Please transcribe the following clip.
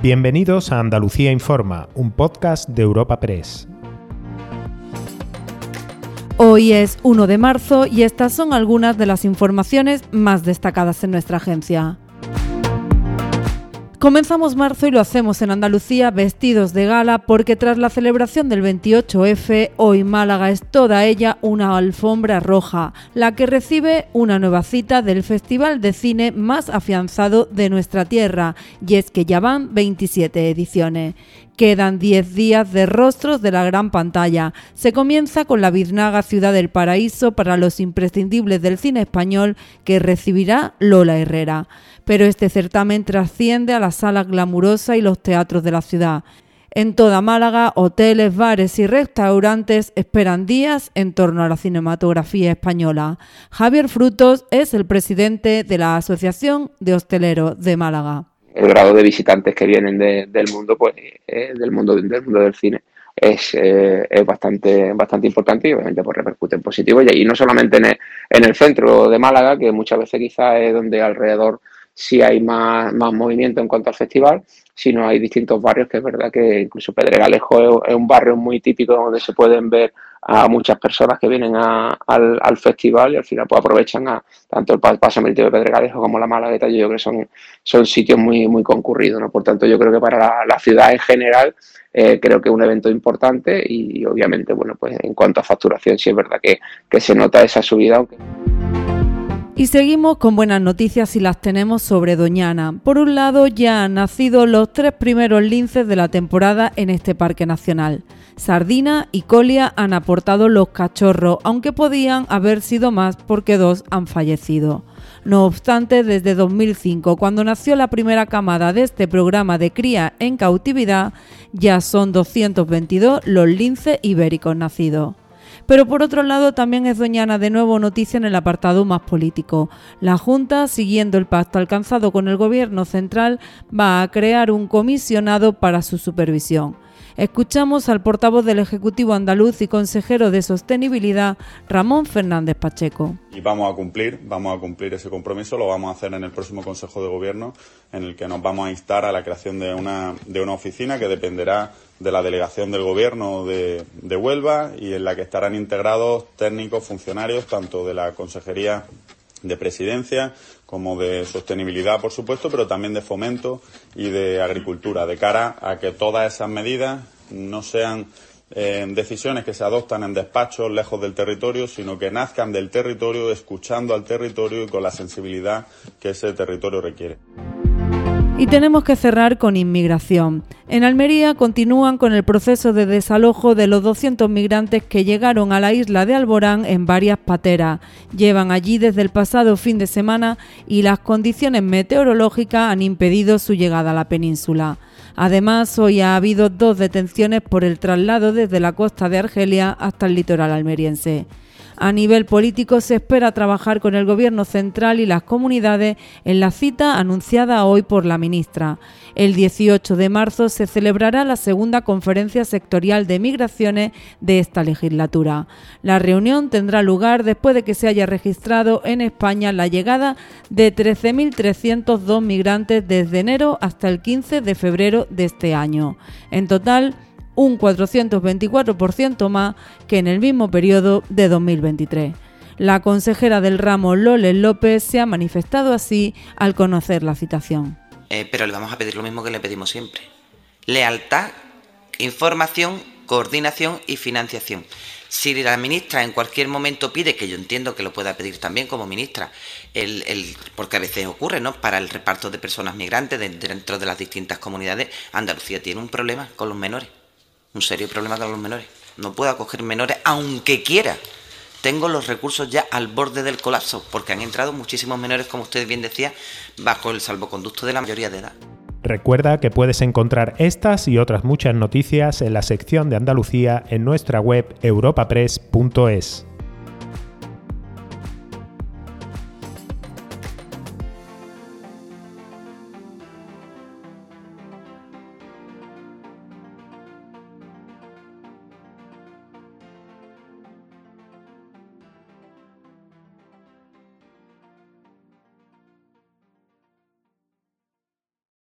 Bienvenidos a Andalucía Informa, un podcast de Europa Press. Hoy es 1 de marzo y estas son algunas de las informaciones más destacadas en nuestra agencia. Comenzamos marzo y lo hacemos en Andalucía vestidos de gala porque tras la celebración del 28F, hoy Málaga es toda ella una alfombra roja, la que recibe una nueva cita del festival de cine más afianzado de nuestra tierra, y es que ya van 27 ediciones. Quedan 10 días de rostros de la gran pantalla. Se comienza con la biznaga Ciudad del Paraíso para los imprescindibles del cine español que recibirá Lola Herrera. Pero este certamen trasciende a la sala glamurosa y los teatros de la ciudad. En toda Málaga, hoteles, bares y restaurantes esperan días en torno a la cinematografía española. Javier Frutos es el presidente de la Asociación de Hosteleros de Málaga el grado de visitantes que vienen del mundo, pues eh, del mundo del mundo del cine es, eh, es, bastante bastante importante y obviamente pues repercute en positivo. Y, no solamente en el, en el, centro de Málaga, que muchas veces quizás es donde alrededor sí hay más, más movimiento en cuanto al festival, sino hay distintos barrios que es verdad que incluso Pedregalejo es, un barrio muy típico donde se pueden ver a muchas personas que vienen al, al, festival y al final pues aprovechan a tanto el paso marítimo de Pedregalejo como la Malagueta, yo creo que son, son sitios muy, muy concurridos, ¿no? Por tanto, yo creo que para la, ciudad en general eh, creo que es un evento importante y, obviamente, bueno, pues en cuanto a facturación sí es verdad que, que se nota esa subida, aunque... Y seguimos con buenas noticias y las tenemos sobre Doñana. Por un lado, ya han nacido los tres primeros linces de la temporada en este parque nacional. Sardina y Colia han aportado los cachorros, aunque podían haber sido más porque dos han fallecido. No obstante, desde 2005, cuando nació la primera camada de este programa de cría en cautividad, ya son 222 los linces ibéricos nacidos. Pero por otro lado también es doñana de nuevo noticia en el apartado más político. La Junta, siguiendo el pacto alcanzado con el Gobierno central, va a crear un comisionado para su supervisión. Escuchamos al portavoz del Ejecutivo andaluz y consejero de Sostenibilidad, Ramón Fernández Pacheco. Y vamos a cumplir, vamos a cumplir ese compromiso, lo vamos a hacer en el próximo Consejo de Gobierno, en el que nos vamos a instar a la creación de una, de una oficina que dependerá de la delegación del Gobierno de, de Huelva y en la que estarán integrados técnicos, funcionarios, tanto de la Consejería de presidencia, como de sostenibilidad, por supuesto, pero también de fomento y de agricultura, de cara a que todas esas medidas no sean eh, decisiones que se adoptan en despachos lejos del territorio, sino que nazcan del territorio, escuchando al territorio y con la sensibilidad que ese territorio requiere. Y tenemos que cerrar con inmigración. En Almería continúan con el proceso de desalojo de los 200 migrantes que llegaron a la isla de Alborán en varias pateras. Llevan allí desde el pasado fin de semana y las condiciones meteorológicas han impedido su llegada a la península. Además, hoy ha habido dos detenciones por el traslado desde la costa de Argelia hasta el litoral almeriense. A nivel político se espera trabajar con el Gobierno central y las comunidades en la cita anunciada hoy por la ministra. El 18 de marzo se celebrará la segunda conferencia sectorial de migraciones de esta legislatura. La reunión tendrá lugar después de que se haya registrado en España la llegada de 13.302 migrantes desde enero hasta el 15 de febrero de este año. En total, un 424% más que en el mismo periodo de 2023. La consejera del ramo Loles López se ha manifestado así al conocer la citación. Eh, pero le vamos a pedir lo mismo que le pedimos siempre. Lealtad, información, coordinación y financiación. Si la ministra en cualquier momento pide, que yo entiendo que lo pueda pedir también como ministra, porque a veces ocurre, ¿no? Para el reparto de personas migrantes dentro de las distintas comunidades, Andalucía tiene un problema con los menores un serio problema con los menores. No puedo acoger menores aunque quiera. Tengo los recursos ya al borde del colapso porque han entrado muchísimos menores, como usted bien decía, bajo el salvoconducto de la mayoría de edad. Recuerda que puedes encontrar estas y otras muchas noticias en la sección de Andalucía en nuestra web europapress.es.